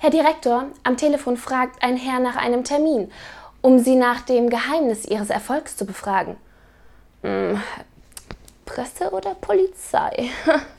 Herr Direktor, am Telefon fragt ein Herr nach einem Termin, um Sie nach dem Geheimnis Ihres Erfolgs zu befragen. Hm, Presse oder Polizei?